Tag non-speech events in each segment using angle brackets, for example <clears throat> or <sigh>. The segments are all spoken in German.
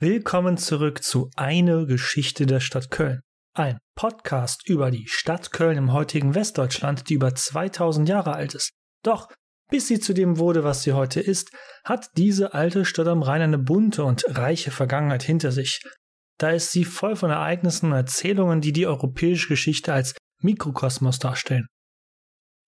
Willkommen zurück zu Eine Geschichte der Stadt Köln. Ein Podcast über die Stadt Köln im heutigen Westdeutschland, die über 2000 Jahre alt ist. Doch, bis sie zu dem wurde, was sie heute ist, hat diese alte Stadt am Rhein eine bunte und reiche Vergangenheit hinter sich. Da ist sie voll von Ereignissen und Erzählungen, die die europäische Geschichte als Mikrokosmos darstellen.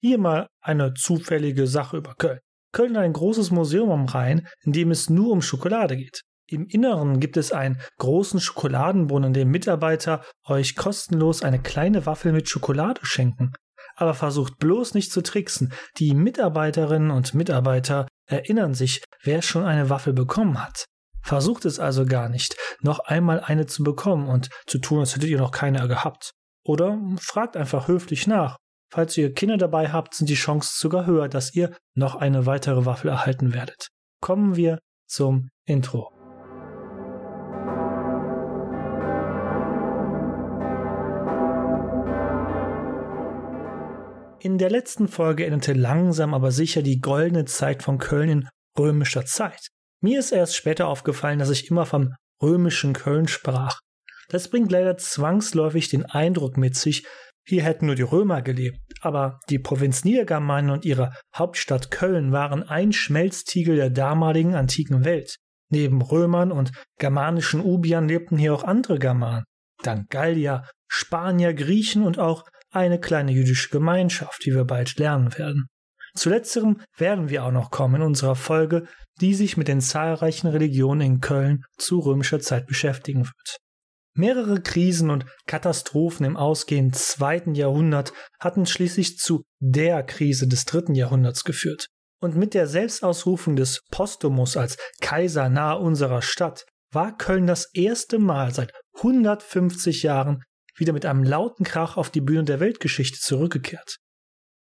Hier mal eine zufällige Sache über Köln. Köln hat ein großes Museum am Rhein, in dem es nur um Schokolade geht. Im Inneren gibt es einen großen Schokoladenbrunnen, in dem Mitarbeiter euch kostenlos eine kleine Waffel mit Schokolade schenken. Aber versucht bloß nicht zu tricksen. Die Mitarbeiterinnen und Mitarbeiter erinnern sich, wer schon eine Waffel bekommen hat. Versucht es also gar nicht, noch einmal eine zu bekommen und zu tun, als hättet ihr noch keine gehabt. Oder fragt einfach höflich nach. Falls ihr Kinder dabei habt, sind die Chancen sogar höher, dass ihr noch eine weitere Waffel erhalten werdet. Kommen wir zum Intro. In der letzten Folge endete langsam aber sicher die goldene Zeit von Köln in römischer Zeit. Mir ist erst später aufgefallen, dass ich immer vom römischen Köln sprach. Das bringt leider zwangsläufig den Eindruck mit sich, hier hätten nur die Römer gelebt, aber die Provinz Niedergermanen und ihre Hauptstadt Köln waren ein Schmelztiegel der damaligen antiken Welt. Neben Römern und germanischen Ubiern lebten hier auch andere Germanen, dann Gallier, Spanier, Griechen und auch eine kleine jüdische Gemeinschaft, die wir bald lernen werden. Zu letzterem werden wir auch noch kommen in unserer Folge, die sich mit den zahlreichen Religionen in Köln zu römischer Zeit beschäftigen wird. Mehrere Krisen und Katastrophen im ausgehenden zweiten Jahrhundert hatten schließlich zu der Krise des dritten Jahrhunderts geführt. Und mit der Selbstausrufung des Postumus als Kaiser nahe unserer Stadt war Köln das erste Mal seit 150 Jahren wieder mit einem lauten Krach auf die Bühne der Weltgeschichte zurückgekehrt.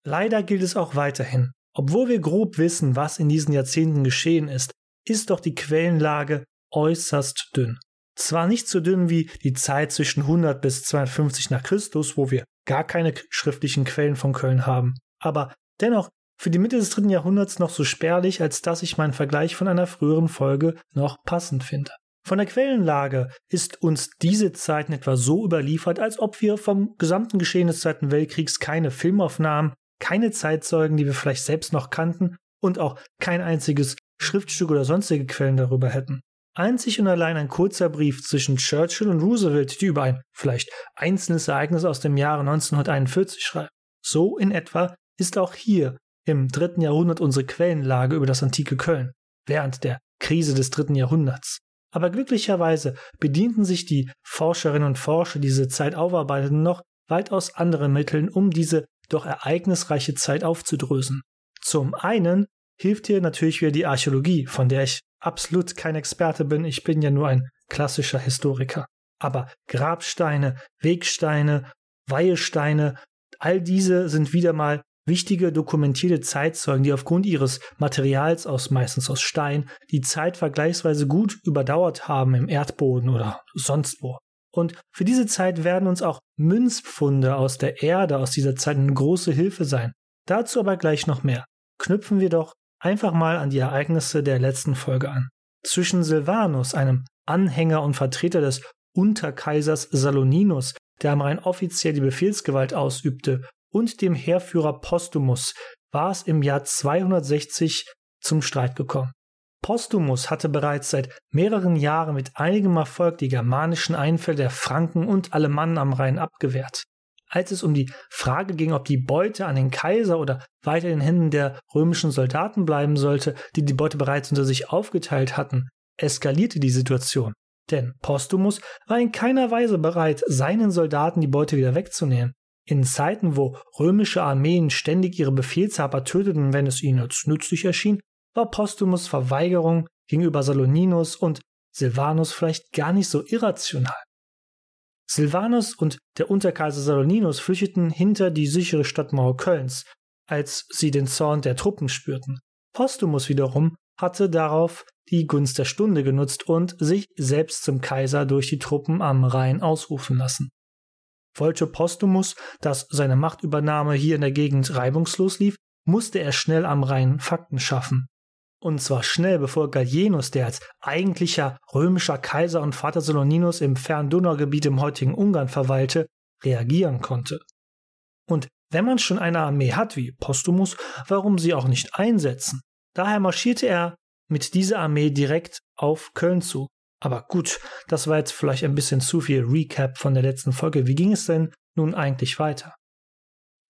Leider gilt es auch weiterhin. Obwohl wir grob wissen, was in diesen Jahrzehnten geschehen ist, ist doch die Quellenlage äußerst dünn. Zwar nicht so dünn wie die Zeit zwischen 100 bis 250 nach Christus, wo wir gar keine schriftlichen Quellen von Köln haben, aber dennoch für die Mitte des dritten Jahrhunderts noch so spärlich, als dass ich meinen Vergleich von einer früheren Folge noch passend finde. Von der Quellenlage ist uns diese Zeit in etwa so überliefert, als ob wir vom gesamten Geschehen des Zweiten Weltkriegs keine Filmaufnahmen, keine Zeitzeugen, die wir vielleicht selbst noch kannten und auch kein einziges Schriftstück oder sonstige Quellen darüber hätten. Einzig und allein ein kurzer Brief zwischen Churchill und Roosevelt, die über ein vielleicht einzelnes Ereignis aus dem Jahre 1941 schreiben. So in etwa ist auch hier im dritten Jahrhundert unsere Quellenlage über das antike Köln, während der Krise des dritten Jahrhunderts. Aber glücklicherweise bedienten sich die Forscherinnen und Forscher, die diese Zeit aufarbeiteten, noch weitaus anderen Mitteln, um diese doch ereignisreiche Zeit aufzudrösen. Zum einen hilft hier natürlich wieder die Archäologie, von der ich absolut kein Experte bin, ich bin ja nur ein klassischer Historiker. Aber Grabsteine, Wegsteine, Weihesteine, all diese sind wieder mal wichtige dokumentierte Zeitzeugen, die aufgrund ihres Materials aus meistens aus Stein die Zeit vergleichsweise gut überdauert haben im Erdboden oder sonst wo. Und für diese Zeit werden uns auch Münzpfunde aus der Erde aus dieser Zeit eine große Hilfe sein. Dazu aber gleich noch mehr. Knüpfen wir doch einfach mal an die Ereignisse der letzten Folge an. Zwischen Silvanus, einem Anhänger und Vertreter des Unterkaisers Saloninus, der am Rhein offiziell die Befehlsgewalt ausübte, und dem Heerführer Postumus war es im Jahr 260 zum Streit gekommen. Postumus hatte bereits seit mehreren Jahren mit einigem Erfolg die germanischen Einfälle der Franken und Alemannen am Rhein abgewehrt. Als es um die Frage ging, ob die Beute an den Kaiser oder weiter in den Händen der römischen Soldaten bleiben sollte, die die Beute bereits unter sich aufgeteilt hatten, eskalierte die Situation. Denn Postumus war in keiner Weise bereit, seinen Soldaten die Beute wieder wegzunehmen. In Zeiten, wo römische Armeen ständig ihre Befehlshaber töteten, wenn es ihnen als nützlich erschien, war Postumus Verweigerung gegenüber Saloninus und Silvanus vielleicht gar nicht so irrational. Silvanus und der Unterkaiser Saloninus flüchteten hinter die sichere Stadtmauer Kölns, als sie den Zorn der Truppen spürten. Postumus wiederum hatte darauf die Gunst der Stunde genutzt und sich selbst zum Kaiser durch die Truppen am Rhein ausrufen lassen. Wollte Postumus, dass seine Machtübernahme hier in der Gegend reibungslos lief, musste er schnell am Rhein Fakten schaffen. Und zwar schnell, bevor Gallienus, der als eigentlicher römischer Kaiser und Vater Saloninus im fernen Donaugebiet im heutigen Ungarn verweilte, reagieren konnte. Und wenn man schon eine Armee hat wie Postumus, warum sie auch nicht einsetzen? Daher marschierte er mit dieser Armee direkt auf Köln zu. Aber gut, das war jetzt vielleicht ein bisschen zu viel Recap von der letzten Folge. Wie ging es denn nun eigentlich weiter?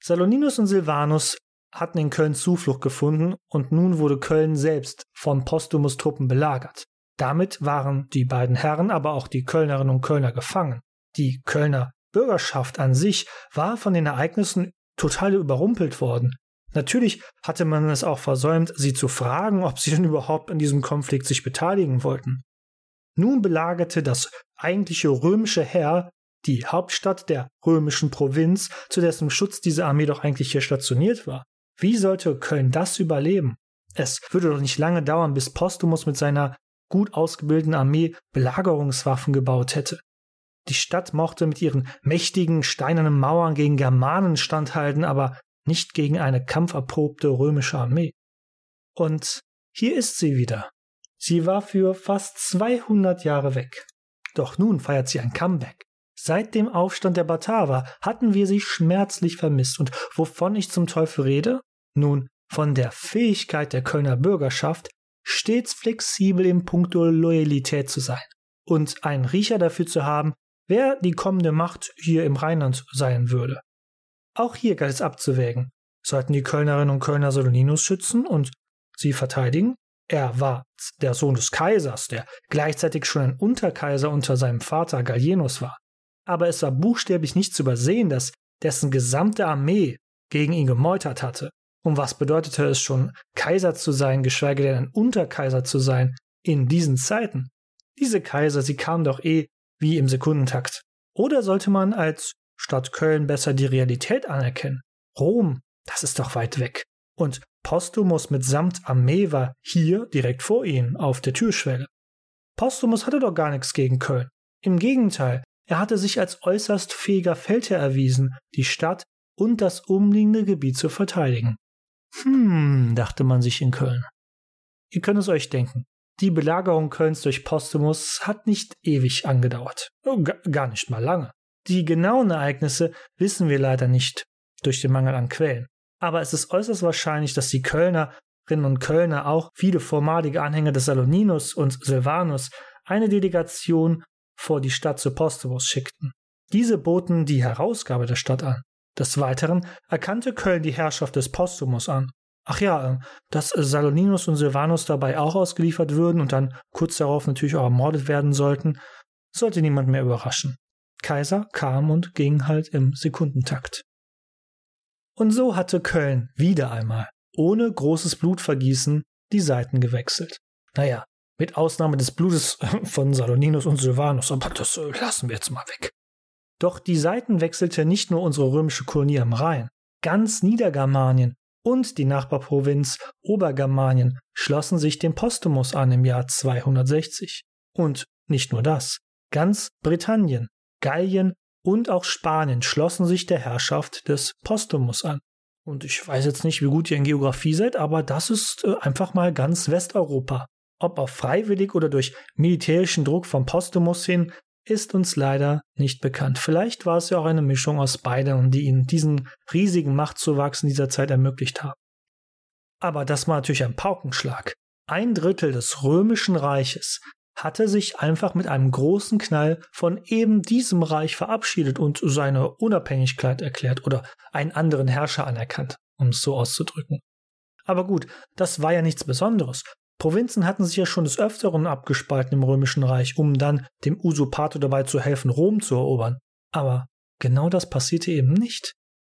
Saloninus und Silvanus hatten in Köln Zuflucht gefunden und nun wurde Köln selbst von Postumus Truppen belagert. Damit waren die beiden Herren, aber auch die Kölnerinnen und Kölner gefangen. Die Kölner Bürgerschaft an sich war von den Ereignissen total überrumpelt worden. Natürlich hatte man es auch versäumt, sie zu fragen, ob sie denn überhaupt an diesem Konflikt sich beteiligen wollten. Nun belagerte das eigentliche römische Heer die Hauptstadt der römischen Provinz, zu dessen Schutz diese Armee doch eigentlich hier stationiert war. Wie sollte Köln das überleben? Es würde doch nicht lange dauern, bis Postumus mit seiner gut ausgebildeten Armee Belagerungswaffen gebaut hätte. Die Stadt mochte mit ihren mächtigen steinernen Mauern gegen Germanen standhalten, aber nicht gegen eine kampferprobte römische Armee. Und hier ist sie wieder. Sie war für fast 200 Jahre weg. Doch nun feiert sie ein Comeback. Seit dem Aufstand der Bataver hatten wir sie schmerzlich vermisst. Und wovon ich zum Teufel rede? Nun, von der Fähigkeit der Kölner Bürgerschaft, stets flexibel im Punkto Loyalität zu sein und einen Riecher dafür zu haben, wer die kommende Macht hier im Rheinland sein würde. Auch hier galt es abzuwägen. Sollten die Kölnerinnen und Kölner Soloninus schützen und sie verteidigen? Er war der Sohn des Kaisers, der gleichzeitig schon ein Unterkaiser unter seinem Vater Gallienus war. Aber es war buchstäblich nicht zu übersehen, dass dessen gesamte Armee gegen ihn gemeutert hatte. Und was bedeutete es schon, Kaiser zu sein, geschweige denn ein Unterkaiser zu sein, in diesen Zeiten? Diese Kaiser, sie kamen doch eh wie im Sekundentakt. Oder sollte man als Stadt Köln besser die Realität anerkennen? Rom, das ist doch weit weg. Und Postumus mitsamt Armee war hier direkt vor ihnen auf der Türschwelle. Postumus hatte doch gar nichts gegen Köln. Im Gegenteil, er hatte sich als äußerst fähiger Feldherr erwiesen, die Stadt und das umliegende Gebiet zu verteidigen. Hm, dachte man sich in Köln. Ihr könnt es euch denken. Die Belagerung Kölns durch Postumus hat nicht ewig angedauert. Oh, gar nicht mal lange. Die genauen Ereignisse wissen wir leider nicht durch den Mangel an Quellen. Aber es ist äußerst wahrscheinlich, dass die Kölnerinnen und Kölner auch viele vormalige Anhänger des Saloninus und Silvanus eine Delegation vor die Stadt zu Postumus schickten. Diese boten die Herausgabe der Stadt an. Des Weiteren erkannte Köln die Herrschaft des Postumus an Ach ja, ähm, dass Saloninus und Silvanus dabei auch ausgeliefert würden und dann kurz darauf natürlich auch ermordet werden sollten, sollte niemand mehr überraschen. Kaiser kam und ging halt im Sekundentakt. Und so hatte Köln wieder einmal, ohne großes Blutvergießen, die Seiten gewechselt. Naja, mit Ausnahme des Blutes <laughs> von Saloninus und Silvanus, aber das äh, lassen wir jetzt mal weg. Doch die Seiten wechselte nicht nur unsere römische Kolonie am Rhein. Ganz Niedergermanien und die Nachbarprovinz Obergermanien schlossen sich dem Postumus an im Jahr 260. Und nicht nur das, ganz Britannien, Gallien und auch Spanien schlossen sich der Herrschaft des Postumus an. Und ich weiß jetzt nicht, wie gut ihr in Geografie seid, aber das ist äh, einfach mal ganz Westeuropa. Ob auf freiwillig oder durch militärischen Druck vom Postumus hin, ist uns leider nicht bekannt. Vielleicht war es ja auch eine Mischung aus beiden, die ihnen diesen riesigen Machtzuwachs in dieser Zeit ermöglicht haben. Aber das war natürlich ein Paukenschlag. Ein Drittel des römischen Reiches hatte sich einfach mit einem großen Knall von eben diesem Reich verabschiedet und seine Unabhängigkeit erklärt oder einen anderen Herrscher anerkannt, um es so auszudrücken. Aber gut, das war ja nichts Besonderes. Provinzen hatten sich ja schon des Öfteren abgespalten im Römischen Reich, um dann dem Usurpator dabei zu helfen, Rom zu erobern. Aber genau das passierte eben nicht.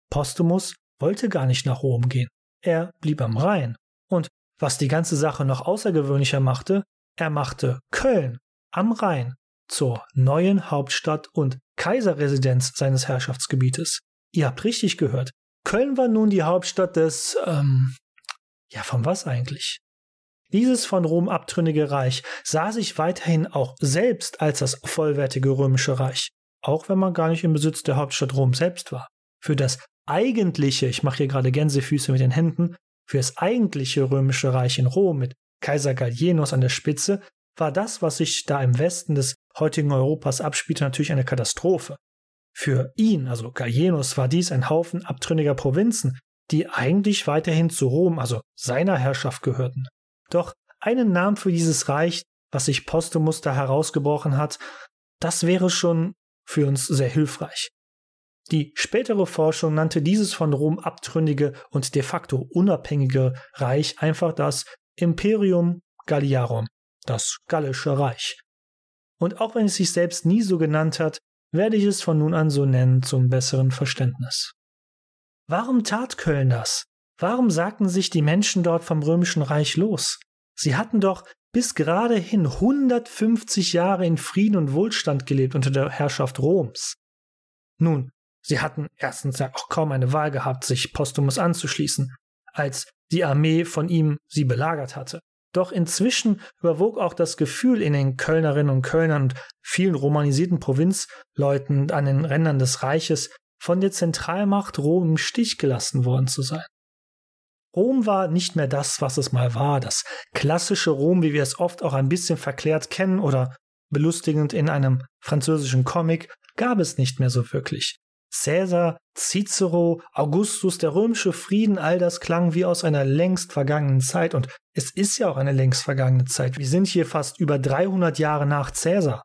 Postumus wollte gar nicht nach Rom gehen. Er blieb am Rhein. Und was die ganze Sache noch außergewöhnlicher machte, er machte Köln am Rhein zur neuen Hauptstadt und Kaiserresidenz seines Herrschaftsgebietes. Ihr habt richtig gehört. Köln war nun die Hauptstadt des, ähm, ja, von was eigentlich? Dieses von Rom abtrünnige Reich sah sich weiterhin auch selbst als das vollwertige römische Reich, auch wenn man gar nicht im Besitz der Hauptstadt Rom selbst war. Für das eigentliche, ich mache hier gerade Gänsefüße mit den Händen, für das eigentliche römische Reich in Rom mit Kaiser Gallienus an der Spitze, war das, was sich da im Westen des heutigen Europas abspielte, natürlich eine Katastrophe. Für ihn, also Gallienus, war dies ein Haufen abtrünniger Provinzen, die eigentlich weiterhin zu Rom, also seiner Herrschaft gehörten. Doch einen Namen für dieses Reich, was sich Postumus da herausgebrochen hat, das wäre schon für uns sehr hilfreich. Die spätere Forschung nannte dieses von Rom abtrünnige und de facto unabhängige Reich einfach das Imperium Galliarum, das Gallische Reich. Und auch wenn es sich selbst nie so genannt hat, werde ich es von nun an so nennen zum besseren Verständnis. Warum tat Köln das? Warum sagten sich die Menschen dort vom römischen Reich los? Sie hatten doch bis gerade hin 150 Jahre in Frieden und Wohlstand gelebt unter der Herrschaft Roms. Nun, sie hatten erstens ja auch kaum eine Wahl gehabt, sich Postumus anzuschließen, als die Armee von ihm sie belagert hatte. Doch inzwischen überwog auch das Gefühl in den Kölnerinnen und Kölnern und vielen romanisierten Provinzleuten an den Rändern des Reiches, von der Zentralmacht Rom im Stich gelassen worden zu sein. Rom war nicht mehr das, was es mal war, das klassische Rom, wie wir es oft auch ein bisschen verklärt kennen oder belustigend in einem französischen Comic, gab es nicht mehr so wirklich. Caesar, Cicero, Augustus, der römische Frieden, all das klang wie aus einer längst vergangenen Zeit und es ist ja auch eine längst vergangene Zeit. Wir sind hier fast über 300 Jahre nach Caesar.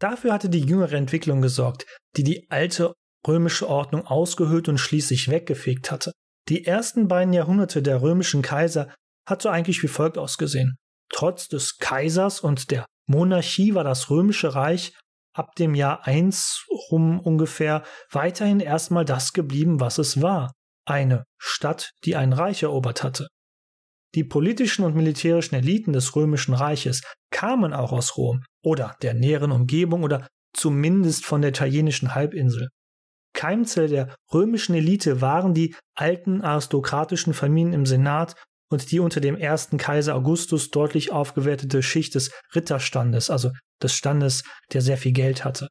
Dafür hatte die jüngere Entwicklung gesorgt, die die alte römische Ordnung ausgehöhlt und schließlich weggefegt hatte. Die ersten beiden Jahrhunderte der römischen Kaiser hat so eigentlich wie folgt ausgesehen. Trotz des Kaisers und der Monarchie war das römische Reich ab dem Jahr 1 rum ungefähr weiterhin erstmal das geblieben, was es war. Eine Stadt, die ein Reich erobert hatte. Die politischen und militärischen Eliten des römischen Reiches kamen auch aus Rom oder der näheren Umgebung oder zumindest von der italienischen Halbinsel. Keimzelle der römischen Elite waren die alten aristokratischen Familien im Senat und die unter dem ersten Kaiser Augustus deutlich aufgewertete Schicht des Ritterstandes, also des Standes, der sehr viel Geld hatte.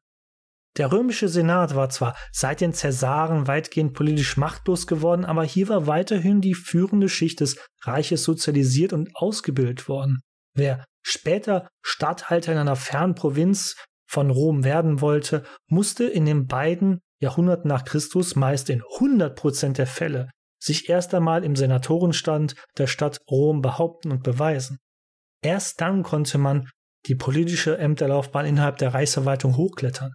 Der römische Senat war zwar seit den Cäsaren weitgehend politisch machtlos geworden, aber hier war weiterhin die führende Schicht des Reiches sozialisiert und ausgebildet worden. Wer später Statthalter in einer fernen Provinz von Rom werden wollte, musste in den beiden Jahrhunderten nach Christus meist in 100% der Fälle sich erst einmal im Senatorenstand der Stadt Rom behaupten und beweisen. Erst dann konnte man die politische Ämterlaufbahn innerhalb der Reichsverwaltung hochklettern.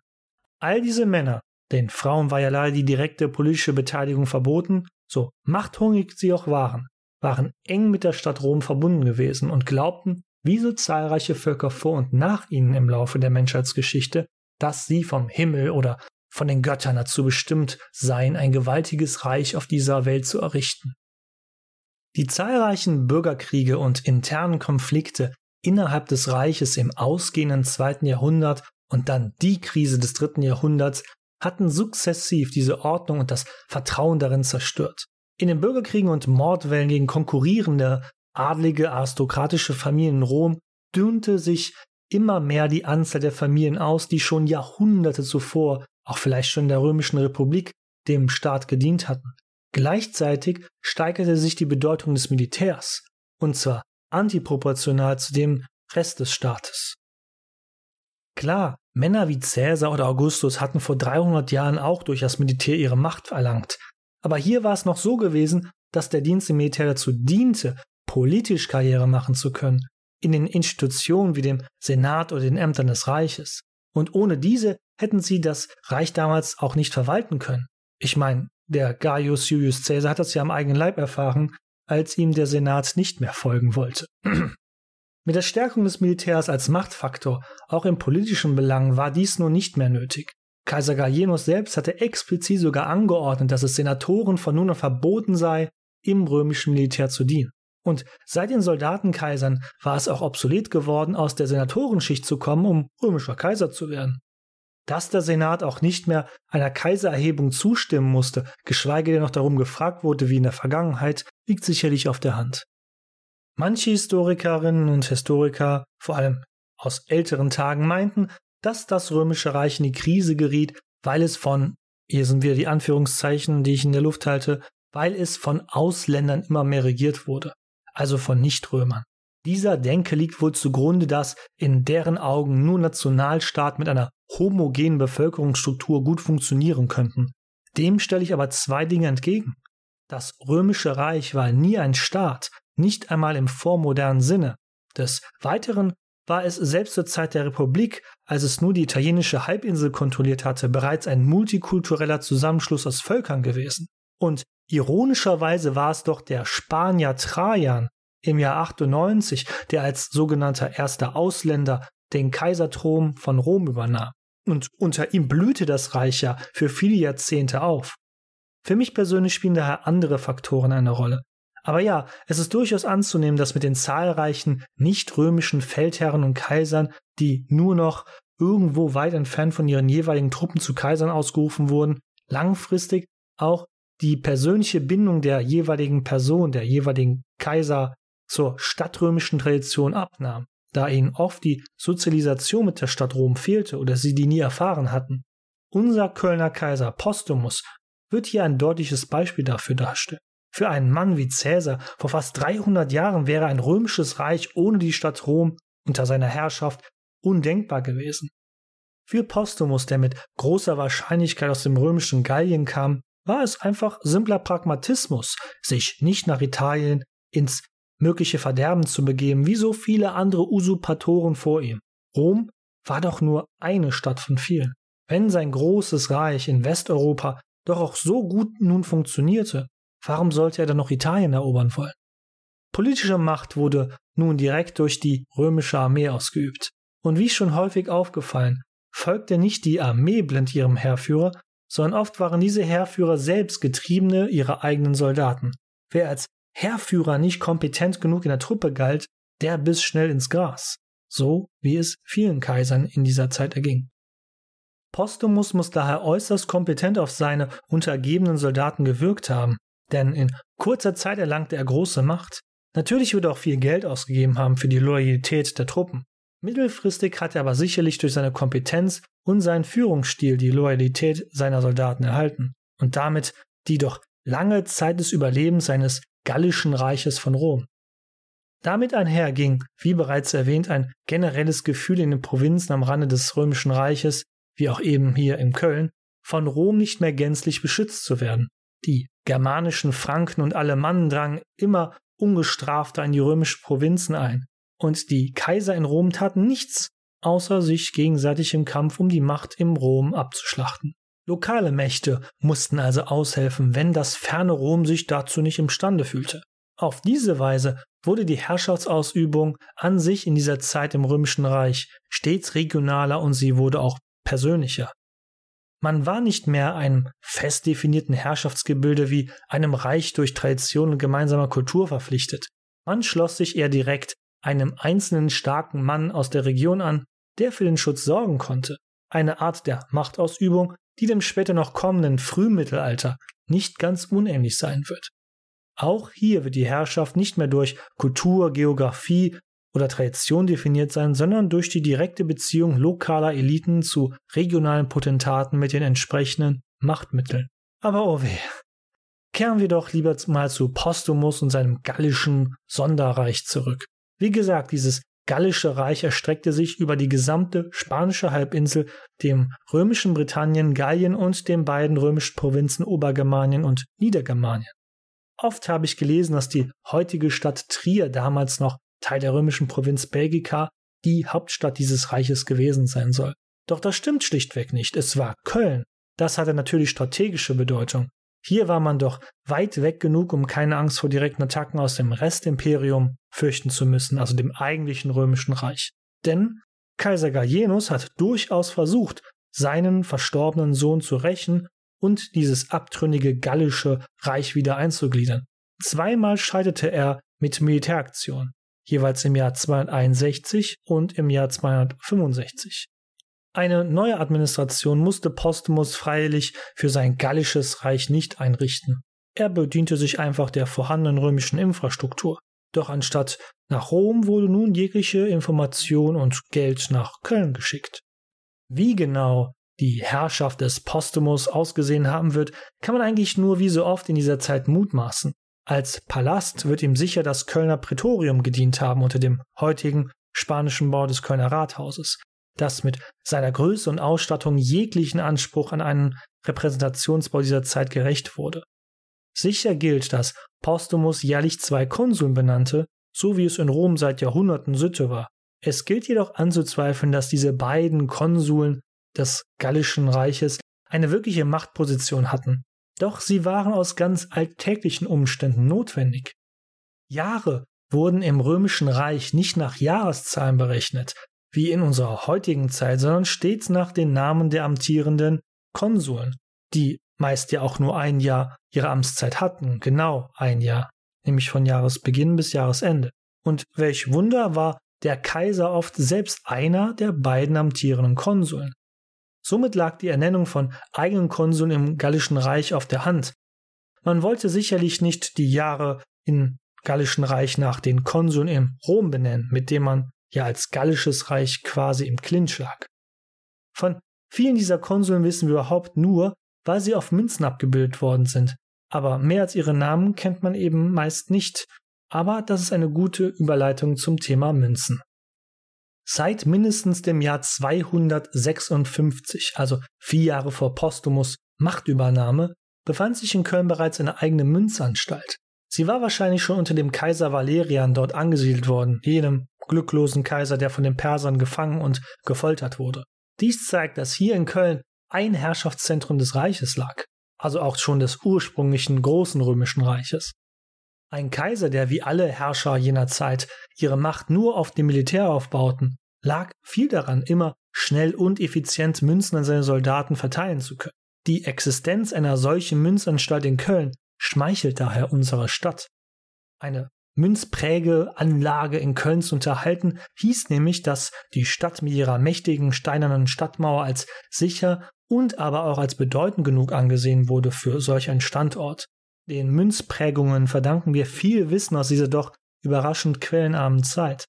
All diese Männer, den Frauen war ja leider die direkte politische Beteiligung verboten, so machthungrig sie auch waren, waren eng mit der Stadt Rom verbunden gewesen und glaubten, wie so zahlreiche Völker vor und nach ihnen im Laufe der Menschheitsgeschichte, dass sie vom Himmel oder von den Göttern dazu bestimmt seien, ein gewaltiges Reich auf dieser Welt zu errichten. Die zahlreichen Bürgerkriege und internen Konflikte innerhalb des Reiches im ausgehenden zweiten Jahrhundert und dann die Krise des dritten Jahrhunderts hatten sukzessiv diese Ordnung und das Vertrauen darin zerstört. In den Bürgerkriegen und Mordwellen gegen konkurrierende adlige aristokratische Familien in Rom dünnte sich immer mehr die Anzahl der Familien aus, die schon Jahrhunderte zuvor auch vielleicht schon in der Römischen Republik, dem Staat gedient hatten. Gleichzeitig steigerte sich die Bedeutung des Militärs, und zwar antiproportional zu dem Rest des Staates. Klar, Männer wie Caesar oder Augustus hatten vor 300 Jahren auch durch das Militär ihre Macht erlangt. Aber hier war es noch so gewesen, dass der Dienst im Militär dazu diente, politisch Karriere machen zu können, in den Institutionen wie dem Senat oder den Ämtern des Reiches. Und ohne diese hätten sie das Reich damals auch nicht verwalten können. Ich meine, der Gaius Julius Caesar hat das ja am eigenen Leib erfahren, als ihm der Senat nicht mehr folgen wollte. <clears throat> Mit der Stärkung des Militärs als Machtfaktor, auch in politischen Belangen, war dies nun nicht mehr nötig. Kaiser Gallienus selbst hatte explizit sogar angeordnet, dass es Senatoren von nun an verboten sei, im römischen Militär zu dienen. Und seit den Soldatenkaisern war es auch obsolet geworden, aus der Senatorenschicht zu kommen, um römischer Kaiser zu werden. Dass der Senat auch nicht mehr einer Kaisererhebung zustimmen musste, geschweige denn noch darum gefragt wurde wie in der Vergangenheit, liegt sicherlich auf der Hand. Manche Historikerinnen und Historiker, vor allem aus älteren Tagen, meinten, dass das römische Reich in die Krise geriet, weil es von, hier sind wieder die Anführungszeichen, die ich in der Luft halte, weil es von Ausländern immer mehr regiert wurde also von Nichtrömern. Dieser Denke liegt wohl zugrunde, dass in deren Augen nur Nationalstaaten mit einer homogenen Bevölkerungsstruktur gut funktionieren könnten. Dem stelle ich aber zwei Dinge entgegen. Das römische Reich war nie ein Staat, nicht einmal im vormodernen Sinne. Des Weiteren war es selbst zur Zeit der Republik, als es nur die italienische Halbinsel kontrolliert hatte, bereits ein multikultureller Zusammenschluss aus Völkern gewesen. Und ironischerweise war es doch der Spanier Trajan im Jahr 98, der als sogenannter erster Ausländer den Kaiserthron von Rom übernahm. Und unter ihm blühte das Reich ja für viele Jahrzehnte auf. Für mich persönlich spielen daher andere Faktoren eine Rolle. Aber ja, es ist durchaus anzunehmen, dass mit den zahlreichen nicht-römischen Feldherren und Kaisern, die nur noch irgendwo weit entfernt von ihren jeweiligen Truppen zu Kaisern ausgerufen wurden, langfristig auch die persönliche Bindung der jeweiligen Person, der jeweiligen Kaiser zur stadtrömischen Tradition abnahm, da ihnen oft die Sozialisation mit der Stadt Rom fehlte oder sie die nie erfahren hatten. Unser Kölner Kaiser Postumus wird hier ein deutliches Beispiel dafür darstellen. Für einen Mann wie Cäsar vor fast 300 Jahren wäre ein römisches Reich ohne die Stadt Rom unter seiner Herrschaft undenkbar gewesen. Für Postumus, der mit großer Wahrscheinlichkeit aus dem römischen Gallien kam, war es einfach simpler Pragmatismus, sich nicht nach Italien ins mögliche Verderben zu begeben, wie so viele andere Usurpatoren vor ihm. Rom war doch nur eine Stadt von vielen. Wenn sein großes Reich in Westeuropa doch auch so gut nun funktionierte, warum sollte er dann noch Italien erobern wollen? Politische Macht wurde nun direkt durch die römische Armee ausgeübt. Und wie schon häufig aufgefallen, folgte nicht die Armee blind ihrem Heerführer, sondern oft waren diese Heerführer selbst Getriebene ihrer eigenen Soldaten. Wer als Heerführer nicht kompetent genug in der Truppe galt, der biss schnell ins Gras, so wie es vielen Kaisern in dieser Zeit erging. Postumus muss daher äußerst kompetent auf seine untergebenen Soldaten gewirkt haben, denn in kurzer Zeit erlangte er große Macht. Natürlich wird er auch viel Geld ausgegeben haben für die Loyalität der Truppen. Mittelfristig hat er aber sicherlich durch seine Kompetenz und seinen Führungsstil die Loyalität seiner Soldaten erhalten und damit die doch lange Zeit des Überlebens seines Gallischen Reiches von Rom. Damit einher ging, wie bereits erwähnt, ein generelles Gefühl in den Provinzen am Rande des Römischen Reiches, wie auch eben hier in Köln, von Rom nicht mehr gänzlich beschützt zu werden. Die germanischen Franken und Alemannen drangen immer ungestrafter in die römischen Provinzen ein, und die Kaiser in Rom taten nichts, außer sich gegenseitig im Kampf um die Macht im Rom abzuschlachten. Lokale Mächte mussten also aushelfen, wenn das ferne Rom sich dazu nicht imstande fühlte. Auf diese Weise wurde die Herrschaftsausübung an sich in dieser Zeit im Römischen Reich stets regionaler und sie wurde auch persönlicher. Man war nicht mehr einem fest definierten Herrschaftsgebilde wie einem Reich durch Tradition und gemeinsamer Kultur verpflichtet. Man schloss sich eher direkt einem einzelnen starken Mann aus der Region an, der für den Schutz sorgen konnte. Eine Art der Machtausübung, die dem später noch kommenden Frühmittelalter nicht ganz unähnlich sein wird. Auch hier wird die Herrschaft nicht mehr durch Kultur, Geographie oder Tradition definiert sein, sondern durch die direkte Beziehung lokaler Eliten zu regionalen Potentaten mit den entsprechenden Machtmitteln. Aber oh weh. Kehren wir doch lieber mal zu Postumus und seinem gallischen Sonderreich zurück. Wie gesagt, dieses gallische Reich erstreckte sich über die gesamte spanische Halbinsel, dem römischen Britannien, Gallien und den beiden römischen Provinzen Obergermanien und Niedergermanien. Oft habe ich gelesen, dass die heutige Stadt Trier damals noch Teil der römischen Provinz Belgica die Hauptstadt dieses Reiches gewesen sein soll. Doch das stimmt schlichtweg nicht. Es war Köln. Das hatte natürlich strategische Bedeutung. Hier war man doch weit weg genug, um keine Angst vor direkten Attacken aus dem Restimperium fürchten zu müssen, also dem eigentlichen römischen Reich. Denn Kaiser Gallienus hat durchaus versucht, seinen verstorbenen Sohn zu rächen und dieses abtrünnige gallische Reich wieder einzugliedern. Zweimal scheiterte er mit Militäraktionen, jeweils im Jahr 261 und im Jahr 265. Eine neue Administration musste Postumus freilich für sein gallisches Reich nicht einrichten. Er bediente sich einfach der vorhandenen römischen Infrastruktur. Doch anstatt nach Rom wurde nun jegliche Information und Geld nach Köln geschickt. Wie genau die Herrschaft des Postumus ausgesehen haben wird, kann man eigentlich nur wie so oft in dieser Zeit mutmaßen. Als Palast wird ihm sicher das Kölner Prätorium gedient haben unter dem heutigen spanischen Bau des Kölner Rathauses, das mit seiner Größe und Ausstattung jeglichen Anspruch an einen Repräsentationsbau dieser Zeit gerecht wurde. Sicher gilt, dass Postumus jährlich zwei Konsuln benannte, so wie es in Rom seit Jahrhunderten Sitte war. Es gilt jedoch anzuzweifeln, dass diese beiden Konsuln des Gallischen Reiches eine wirkliche Machtposition hatten. Doch sie waren aus ganz alltäglichen Umständen notwendig. Jahre wurden im römischen Reich nicht nach Jahreszahlen berechnet, wie in unserer heutigen Zeit, sondern stets nach den Namen der amtierenden Konsuln, die meist ja auch nur ein Jahr ihre Amtszeit hatten, genau ein Jahr, nämlich von Jahresbeginn bis Jahresende. Und welch Wunder war der Kaiser oft selbst einer der beiden amtierenden Konsuln. Somit lag die Ernennung von eigenen Konsuln im Gallischen Reich auf der Hand. Man wollte sicherlich nicht die Jahre im Gallischen Reich nach den Konsuln in Rom benennen, mit dem man ja als Gallisches Reich quasi im Clinch lag. Von vielen dieser Konsuln wissen wir überhaupt nur, weil sie auf Münzen abgebildet worden sind. Aber mehr als ihre Namen kennt man eben meist nicht. Aber das ist eine gute Überleitung zum Thema Münzen. Seit mindestens dem Jahr 256, also vier Jahre vor Postumus Machtübernahme, befand sich in Köln bereits eine eigene Münzanstalt. Sie war wahrscheinlich schon unter dem Kaiser Valerian dort angesiedelt worden, jenem glücklosen Kaiser, der von den Persern gefangen und gefoltert wurde. Dies zeigt, dass hier in Köln ein Herrschaftszentrum des Reiches lag, also auch schon des ursprünglichen großen römischen Reiches. Ein Kaiser, der wie alle Herrscher jener Zeit ihre Macht nur auf dem Militär aufbauten, lag viel daran, immer schnell und effizient Münzen an seine Soldaten verteilen zu können. Die Existenz einer solchen Münzanstalt in Köln schmeichelt daher unserer Stadt. Eine Münzprägeanlage in Köln zu unterhalten, hieß nämlich, dass die Stadt mit ihrer mächtigen steinernen Stadtmauer als sicher und aber auch als bedeutend genug angesehen wurde für solch einen Standort. Den Münzprägungen verdanken wir viel Wissen aus dieser doch überraschend quellenarmen Zeit.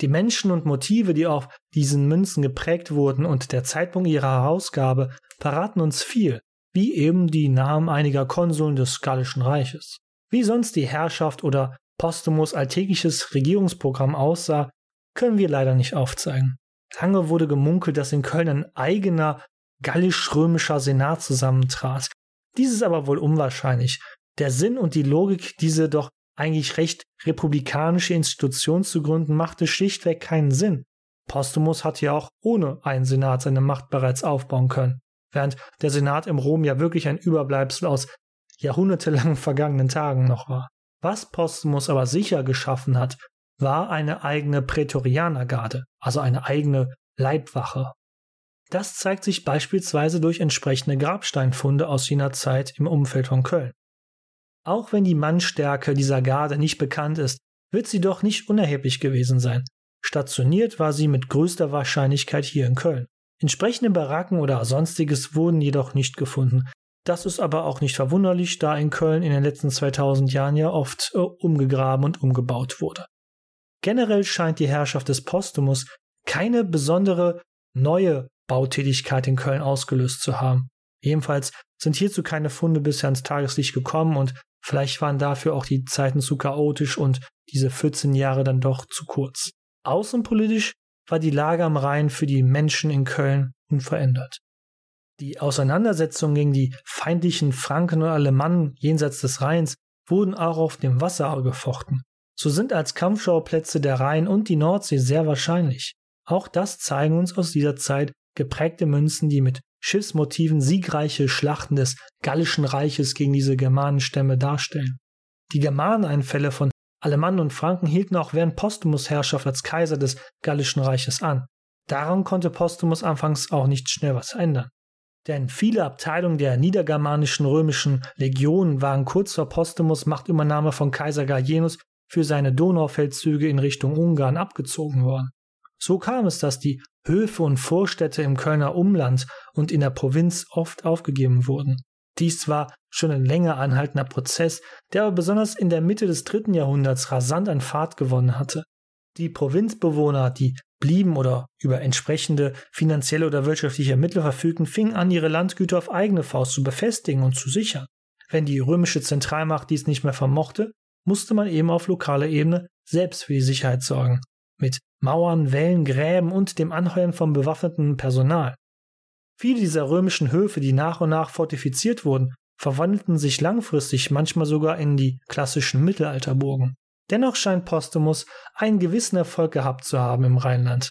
Die Menschen und Motive, die auf diesen Münzen geprägt wurden und der Zeitpunkt ihrer Herausgabe verraten uns viel, wie eben die Namen einiger Konsuln des Gallischen Reiches. Wie sonst die Herrschaft oder Postumus alltägliches Regierungsprogramm aussah, können wir leider nicht aufzeigen. Lange wurde gemunkelt, dass in Köln ein eigener gallisch-römischer Senat zusammentrat. Dies ist aber wohl unwahrscheinlich. Der Sinn und die Logik, diese doch eigentlich recht republikanische Institution zu gründen, machte schlichtweg keinen Sinn. Postumus hatte ja auch ohne einen Senat seine Macht bereits aufbauen können, während der Senat im Rom ja wirklich ein Überbleibsel aus jahrhundertelangen vergangenen Tagen noch war. Was Postumus aber sicher geschaffen hat, war eine eigene Prätorianergarde, also eine eigene Leibwache. Das zeigt sich beispielsweise durch entsprechende Grabsteinfunde aus jener Zeit im Umfeld von Köln. Auch wenn die Mannstärke dieser Garde nicht bekannt ist, wird sie doch nicht unerheblich gewesen sein. Stationiert war sie mit größter Wahrscheinlichkeit hier in Köln. Entsprechende Baracken oder sonstiges wurden jedoch nicht gefunden. Das ist aber auch nicht verwunderlich, da in Köln in den letzten 2000 Jahren ja oft äh, umgegraben und umgebaut wurde. Generell scheint die Herrschaft des Postumus keine besondere neue Bautätigkeit in Köln ausgelöst zu haben. Ebenfalls sind hierzu keine Funde bisher ans Tageslicht gekommen und Vielleicht waren dafür auch die Zeiten zu chaotisch und diese 14 Jahre dann doch zu kurz. Außenpolitisch war die Lage am Rhein für die Menschen in Köln unverändert. Die Auseinandersetzungen gegen die feindlichen Franken und Alemannen jenseits des Rheins wurden auch auf dem Wasser gefochten. So sind als Kampfschauplätze der Rhein und die Nordsee sehr wahrscheinlich. Auch das zeigen uns aus dieser Zeit geprägte Münzen, die mit Schiffsmotiven siegreiche Schlachten des Gallischen Reiches gegen diese Germanenstämme darstellen. Die Germaneneinfälle von Alemannen und Franken hielten auch während Postumus Herrschaft als Kaiser des Gallischen Reiches an. Daran konnte Postumus anfangs auch nicht schnell was ändern. Denn viele Abteilungen der niedergermanischen römischen Legionen waren kurz vor Postumus Machtübernahme von Kaiser Gallienus für seine Donaufeldzüge in Richtung Ungarn abgezogen worden. So kam es, dass die Höfe und Vorstädte im Kölner Umland und in der Provinz oft aufgegeben wurden. Dies war schon ein länger anhaltender Prozess, der aber besonders in der Mitte des dritten Jahrhunderts rasant an Fahrt gewonnen hatte. Die Provinzbewohner, die blieben oder über entsprechende finanzielle oder wirtschaftliche Mittel verfügten, fingen an, ihre Landgüter auf eigene Faust zu befestigen und zu sichern. wenn die römische Zentralmacht dies nicht mehr vermochte, musste man eben auf lokaler Ebene selbst für die Sicherheit sorgen. Mit Mauern, Wällen, Gräben und dem Anheuern von bewaffnetem Personal. Viele dieser römischen Höfe, die nach und nach fortifiziert wurden, verwandelten sich langfristig manchmal sogar in die klassischen Mittelalterburgen. Dennoch scheint Postumus einen gewissen Erfolg gehabt zu haben im Rheinland,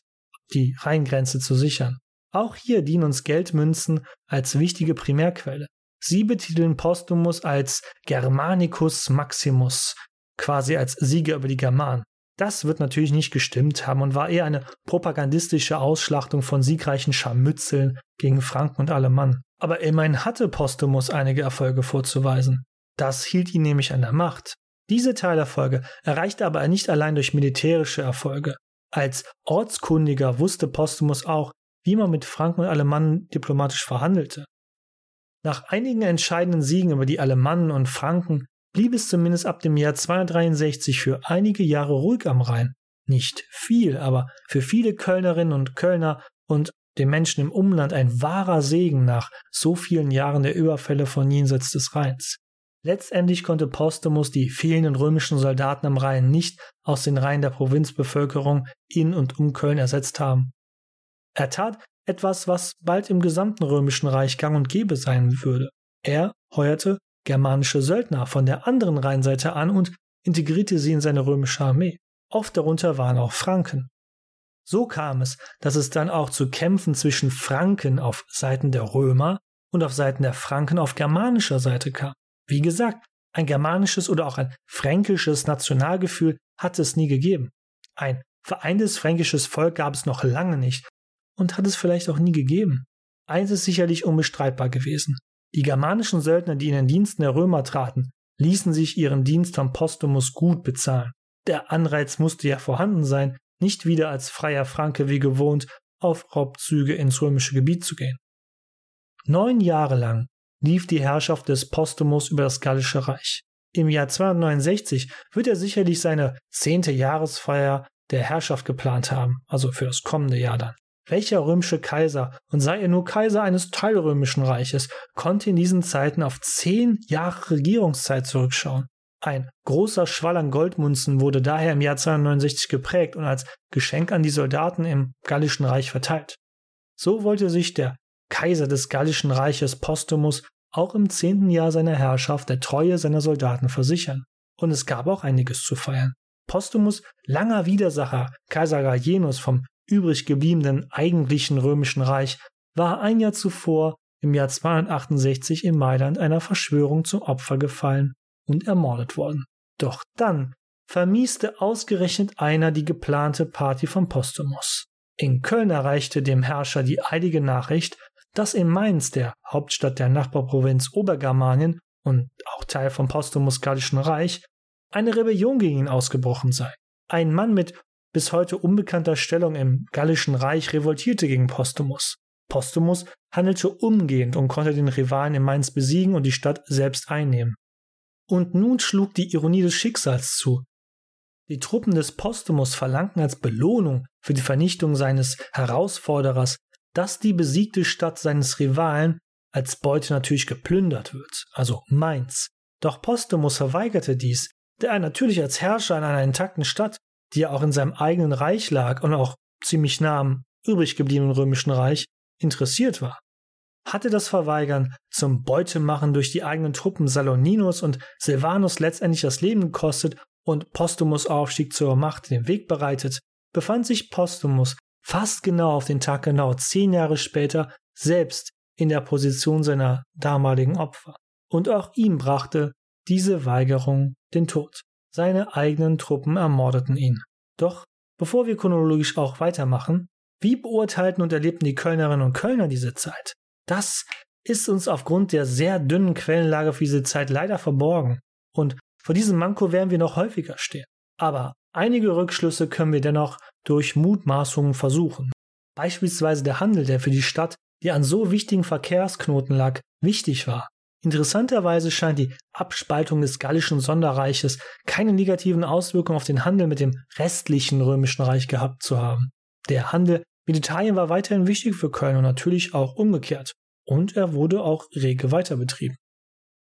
die Rheingrenze zu sichern. Auch hier dienen uns Geldmünzen als wichtige Primärquelle. Sie betiteln Postumus als Germanicus Maximus, quasi als Sieger über die Germanen. Das wird natürlich nicht gestimmt haben und war eher eine propagandistische Ausschlachtung von siegreichen Scharmützeln gegen Franken und Alemannen. Aber immerhin hatte Postumus einige Erfolge vorzuweisen. Das hielt ihn nämlich an der Macht. Diese Teilerfolge erreichte aber nicht allein durch militärische Erfolge. Als Ortskundiger wusste Postumus auch, wie man mit Franken und Alemannen diplomatisch verhandelte. Nach einigen entscheidenden Siegen über die Alemannen und Franken blieb es zumindest ab dem Jahr 263 für einige Jahre ruhig am Rhein. Nicht viel, aber für viele Kölnerinnen und Kölner und den Menschen im Umland ein wahrer Segen nach so vielen Jahren der Überfälle von jenseits des Rheins. Letztendlich konnte Postumus die fehlenden römischen Soldaten am Rhein nicht aus den Reihen der Provinzbevölkerung in und um Köln ersetzt haben. Er tat etwas, was bald im gesamten römischen Reich gang und gäbe sein würde. Er heuerte germanische Söldner von der anderen Rheinseite an und integrierte sie in seine römische Armee. Oft darunter waren auch Franken. So kam es, dass es dann auch zu Kämpfen zwischen Franken auf Seiten der Römer und auf Seiten der Franken auf germanischer Seite kam. Wie gesagt, ein germanisches oder auch ein fränkisches Nationalgefühl hat es nie gegeben. Ein vereintes fränkisches Volk gab es noch lange nicht und hat es vielleicht auch nie gegeben. Eins ist sicherlich unbestreitbar gewesen. Die germanischen Söldner, die in den Diensten der Römer traten, ließen sich ihren Dienst am Postumus gut bezahlen. Der Anreiz musste ja vorhanden sein, nicht wieder als freier Franke wie gewohnt auf Raubzüge ins römische Gebiet zu gehen. Neun Jahre lang lief die Herrschaft des Postumus über das Gallische Reich. Im Jahr 269 wird er sicherlich seine zehnte Jahresfeier der Herrschaft geplant haben, also für das kommende Jahr dann. Welcher römische Kaiser, und sei er nur Kaiser eines teilrömischen Reiches, konnte in diesen Zeiten auf zehn Jahre Regierungszeit zurückschauen? Ein großer Schwall an Goldmünzen wurde daher im Jahr 269 geprägt und als Geschenk an die Soldaten im Gallischen Reich verteilt. So wollte sich der Kaiser des Gallischen Reiches Postumus auch im zehnten Jahr seiner Herrschaft der Treue seiner Soldaten versichern. Und es gab auch einiges zu feiern. Postumus, langer Widersacher Kaiser Gallienus vom übrig gebliebenen eigentlichen römischen Reich, war ein Jahr zuvor im Jahr 268 in Mailand einer Verschwörung zum Opfer gefallen und ermordet worden. Doch dann vermieste ausgerechnet einer die geplante Party von Postumus. In Köln erreichte dem Herrscher die eilige Nachricht, dass in Mainz, der Hauptstadt der Nachbarprovinz Obergermanien und auch Teil vom Postumus Gallischen Reich, eine Rebellion gegen ihn ausgebrochen sei. Ein Mann mit bis heute unbekannter Stellung im Gallischen Reich revoltierte gegen Postumus. Postumus handelte umgehend und konnte den Rivalen in Mainz besiegen und die Stadt selbst einnehmen. Und nun schlug die Ironie des Schicksals zu. Die Truppen des Postumus verlangten als Belohnung für die Vernichtung seines Herausforderers, dass die besiegte Stadt seines Rivalen als Beute natürlich geplündert wird, also Mainz. Doch Postumus verweigerte dies, der er natürlich als Herrscher in einer intakten Stadt die ja auch in seinem eigenen Reich lag und auch ziemlich nah am übrig gebliebenen römischen Reich, interessiert war. Hatte das Verweigern zum Beutemachen durch die eigenen Truppen Saloninus und Silvanus letztendlich das Leben gekostet und Postumus Aufstieg zur Macht den Weg bereitet, befand sich Postumus fast genau auf den Tag genau zehn Jahre später selbst in der Position seiner damaligen Opfer. Und auch ihm brachte diese Weigerung den Tod. Seine eigenen Truppen ermordeten ihn. Doch bevor wir chronologisch auch weitermachen, wie beurteilten und erlebten die Kölnerinnen und Kölner diese Zeit? Das ist uns aufgrund der sehr dünnen Quellenlage für diese Zeit leider verborgen. Und vor diesem Manko werden wir noch häufiger stehen. Aber einige Rückschlüsse können wir dennoch durch Mutmaßungen versuchen. Beispielsweise der Handel, der für die Stadt, die an so wichtigen Verkehrsknoten lag, wichtig war. Interessanterweise scheint die Abspaltung des gallischen Sonderreiches keine negativen Auswirkungen auf den Handel mit dem restlichen römischen Reich gehabt zu haben. Der Handel mit Italien war weiterhin wichtig für Köln und natürlich auch umgekehrt. Und er wurde auch rege weiterbetrieben.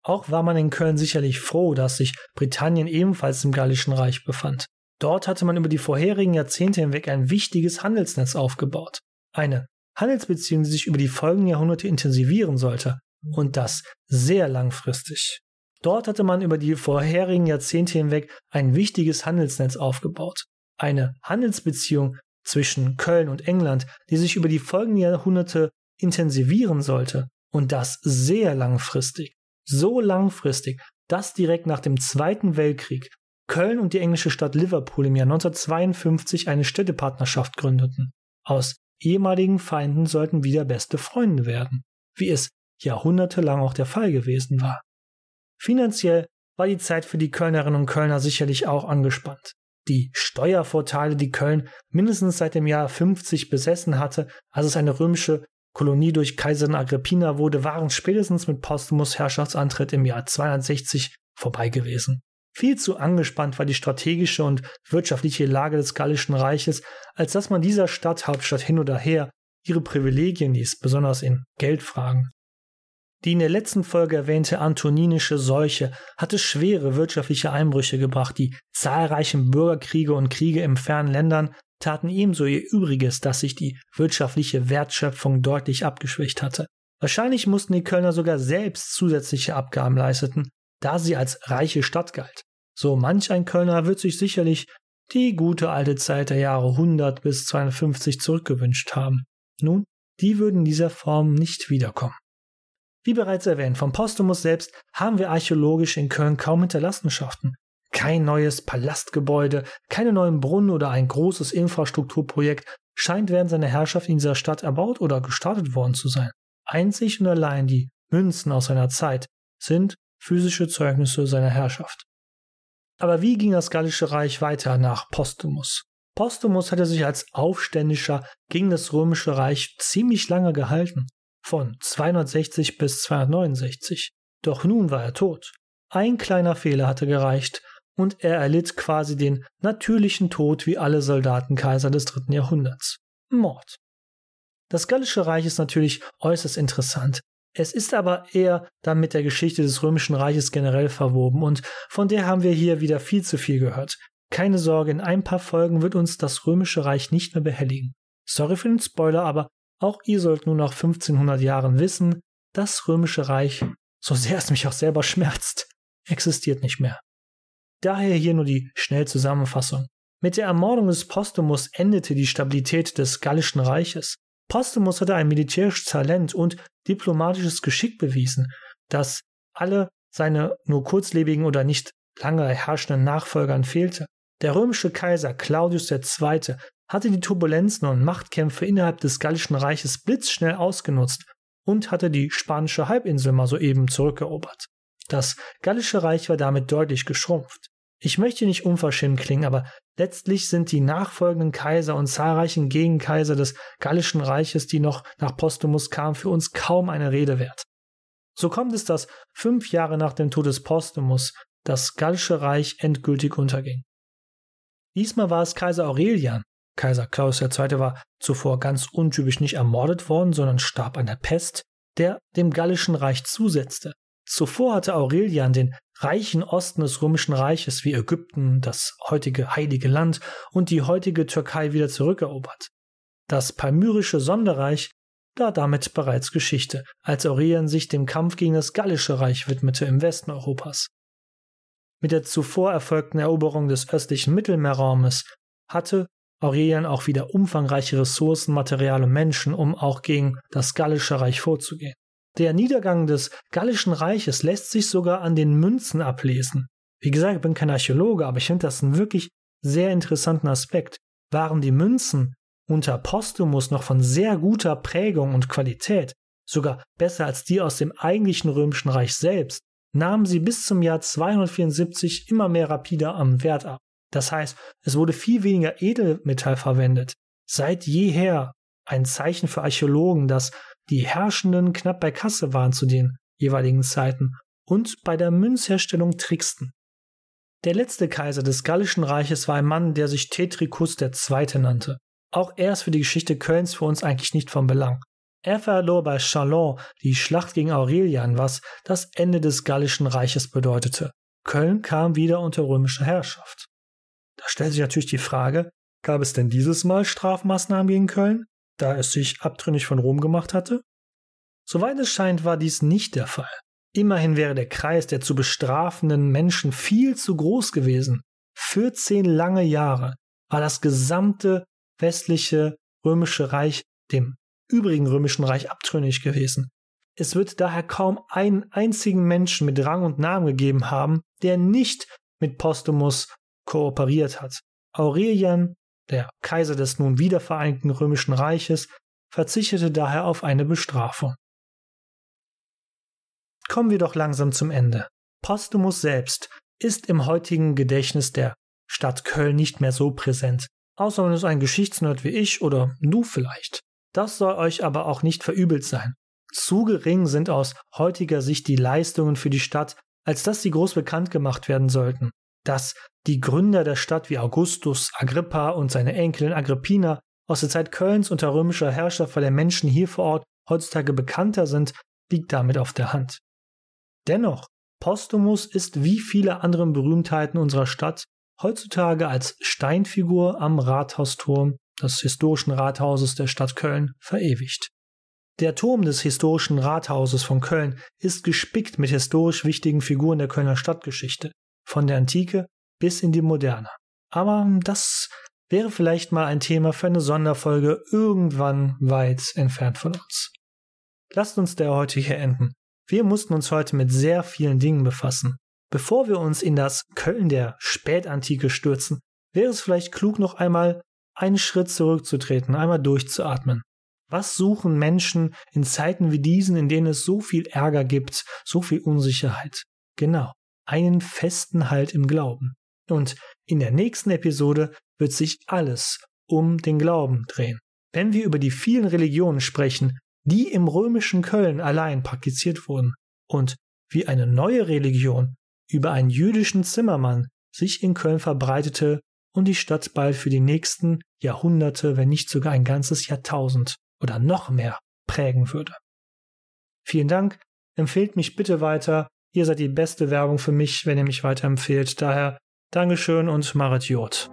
Auch war man in Köln sicherlich froh, dass sich Britannien ebenfalls im Gallischen Reich befand. Dort hatte man über die vorherigen Jahrzehnte hinweg ein wichtiges Handelsnetz aufgebaut. Eine Handelsbeziehung, die sich über die folgenden Jahrhunderte intensivieren sollte. Und das sehr langfristig. Dort hatte man über die vorherigen Jahrzehnte hinweg ein wichtiges Handelsnetz aufgebaut. Eine Handelsbeziehung zwischen Köln und England, die sich über die folgenden Jahrhunderte intensivieren sollte. Und das sehr langfristig so langfristig, dass direkt nach dem Zweiten Weltkrieg Köln und die englische Stadt Liverpool im Jahr 1952 eine Städtepartnerschaft gründeten. Aus ehemaligen Feinden sollten wieder beste Freunde werden, wie es jahrhundertelang auch der Fall gewesen war. Finanziell war die Zeit für die Kölnerinnen und Kölner sicherlich auch angespannt. Die Steuervorteile, die Köln mindestens seit dem Jahr 50 besessen hatte, als es eine römische Kolonie durch Kaiserin Agrippina wurde, waren spätestens mit Postumus Herrschaftsantritt im Jahr 260 vorbei gewesen. Viel zu angespannt war die strategische und wirtschaftliche Lage des Gallischen Reiches, als dass man dieser Stadthauptstadt hin oder her ihre Privilegien ließ, besonders in Geldfragen. Die in der letzten Folge erwähnte antoninische Seuche hatte schwere wirtschaftliche Einbrüche gebracht, die zahlreichen Bürgerkriege und Kriege im fernen Ländern taten ebenso ihr Übriges, dass sich die wirtschaftliche Wertschöpfung deutlich abgeschwächt hatte. Wahrscheinlich mussten die Kölner sogar selbst zusätzliche Abgaben leisten, da sie als reiche Stadt galt. So manch ein Kölner wird sich sicherlich die gute alte Zeit der Jahre 100 bis 250 zurückgewünscht haben. Nun, die würden in dieser Form nicht wiederkommen. Wie bereits erwähnt, vom Postumus selbst haben wir archäologisch in Köln kaum Hinterlassenschaften. Kein neues Palastgebäude, keine neuen Brunnen oder ein großes Infrastrukturprojekt scheint während seiner Herrschaft in dieser Stadt erbaut oder gestartet worden zu sein. Einzig und allein die Münzen aus seiner Zeit sind physische Zeugnisse seiner Herrschaft. Aber wie ging das Gallische Reich weiter nach Postumus? Postumus hatte sich als Aufständischer gegen das Römische Reich ziemlich lange gehalten, von 260 bis 269. Doch nun war er tot. Ein kleiner Fehler hatte gereicht, und er erlitt quasi den natürlichen Tod wie alle Soldatenkaiser des dritten Jahrhunderts. Mord. Das Gallische Reich ist natürlich äußerst interessant. Es ist aber eher dann mit der Geschichte des Römischen Reiches generell verwoben und von der haben wir hier wieder viel zu viel gehört. Keine Sorge, in ein paar Folgen wird uns das Römische Reich nicht mehr behelligen. Sorry für den Spoiler, aber auch ihr sollt nun nach 1500 Jahren wissen, das Römische Reich, so sehr es mich auch selber schmerzt, existiert nicht mehr. Daher hier nur die Schnellzusammenfassung. Mit der Ermordung des Postumus endete die Stabilität des Gallischen Reiches. Postumus hatte ein militärisches Talent und diplomatisches Geschick bewiesen, das alle seine nur kurzlebigen oder nicht lange herrschenden Nachfolgern fehlte. Der römische Kaiser Claudius II. Hatte die Turbulenzen und Machtkämpfe innerhalb des Gallischen Reiches blitzschnell ausgenutzt und hatte die spanische Halbinsel mal soeben zurückerobert. Das Gallische Reich war damit deutlich geschrumpft. Ich möchte nicht unverschämt klingen, aber letztlich sind die nachfolgenden Kaiser und zahlreichen Gegenkaiser des Gallischen Reiches, die noch nach Postumus kamen, für uns kaum eine Rede wert. So kommt es, dass fünf Jahre nach dem Tod des Postumus das Gallische Reich endgültig unterging. Diesmal war es Kaiser Aurelian. Kaiser Klaus II. war zuvor ganz untypisch nicht ermordet worden, sondern starb an der Pest, der dem Gallischen Reich zusetzte. Zuvor hatte Aurelian den reichen Osten des Römischen Reiches wie Ägypten, das heutige Heilige Land und die heutige Türkei wieder zurückerobert. Das palmyrische Sonderreich war damit bereits Geschichte, als Aurelian sich dem Kampf gegen das Gallische Reich widmete im Westen Europas. Mit der zuvor erfolgten Eroberung des östlichen Mittelmeerraumes hatte Aurelian auch wieder umfangreiche Ressourcen, Material und Menschen, um auch gegen das Gallische Reich vorzugehen. Der Niedergang des Gallischen Reiches lässt sich sogar an den Münzen ablesen. Wie gesagt, ich bin kein Archäologe, aber ich finde das einen wirklich sehr interessanten Aspekt. Waren die Münzen unter Postumus noch von sehr guter Prägung und Qualität, sogar besser als die aus dem eigentlichen römischen Reich selbst, nahmen sie bis zum Jahr 274 immer mehr rapide am Wert ab. Das heißt, es wurde viel weniger Edelmetall verwendet. Seit jeher ein Zeichen für Archäologen, dass die Herrschenden knapp bei Kasse waren zu den jeweiligen Zeiten und bei der Münzherstellung tricksten. Der letzte Kaiser des Gallischen Reiches war ein Mann, der sich Tetricus II. nannte. Auch er ist für die Geschichte Kölns für uns eigentlich nicht von Belang. Er verlor bei Chalon die Schlacht gegen Aurelian, was das Ende des Gallischen Reiches bedeutete. Köln kam wieder unter römische Herrschaft. Da stellt sich natürlich die Frage, gab es denn dieses Mal Strafmaßnahmen gegen Köln, da es sich abtrünnig von Rom gemacht hatte? Soweit es scheint, war dies nicht der Fall. Immerhin wäre der Kreis der zu bestrafenden Menschen viel zu groß gewesen. 14 lange Jahre war das gesamte westliche römische Reich dem übrigen römischen Reich abtrünnig gewesen. Es wird daher kaum einen einzigen Menschen mit Rang und Namen gegeben haben, der nicht mit Postumus kooperiert hat. Aurelian, der Kaiser des nun wiedervereinigten römischen Reiches, verzichtete daher auf eine Bestrafung. Kommen wir doch langsam zum Ende. Postumus selbst ist im heutigen Gedächtnis der Stadt Köln nicht mehr so präsent, außer man ist ein Geschichtsnerd wie ich oder du vielleicht. Das soll euch aber auch nicht verübelt sein. Zu gering sind aus heutiger Sicht die Leistungen für die Stadt, als dass sie groß bekannt gemacht werden sollten. Dass die Gründer der Stadt wie Augustus, Agrippa und seine Enkelin Agrippina aus der Zeit Kölns unter römischer Herrschaft vor der Menschen hier vor Ort heutzutage bekannter sind, liegt damit auf der Hand. Dennoch, Postumus ist wie viele andere Berühmtheiten unserer Stadt heutzutage als Steinfigur am Rathausturm des historischen Rathauses der Stadt Köln verewigt. Der Turm des historischen Rathauses von Köln ist gespickt mit historisch wichtigen Figuren der Kölner Stadtgeschichte, von der Antike bis in die Moderne. Aber das wäre vielleicht mal ein Thema für eine Sonderfolge irgendwann weit entfernt von uns. Lasst uns der heute hier enden. Wir mussten uns heute mit sehr vielen Dingen befassen. Bevor wir uns in das Köln der Spätantike stürzen, wäre es vielleicht klug, noch einmal einen Schritt zurückzutreten, einmal durchzuatmen. Was suchen Menschen in Zeiten wie diesen, in denen es so viel Ärger gibt, so viel Unsicherheit? Genau, einen festen Halt im Glauben. Und in der nächsten Episode wird sich alles um den Glauben drehen. Wenn wir über die vielen Religionen sprechen, die im römischen Köln allein praktiziert wurden und wie eine neue Religion über einen jüdischen Zimmermann sich in Köln verbreitete und die Stadt bald für die nächsten Jahrhunderte, wenn nicht sogar ein ganzes Jahrtausend oder noch mehr prägen würde. Vielen Dank, empfehlt mich bitte weiter, ihr seid die beste Werbung für mich, wenn ihr mich weiterempfehlt, daher Dankeschön und Marit Jod.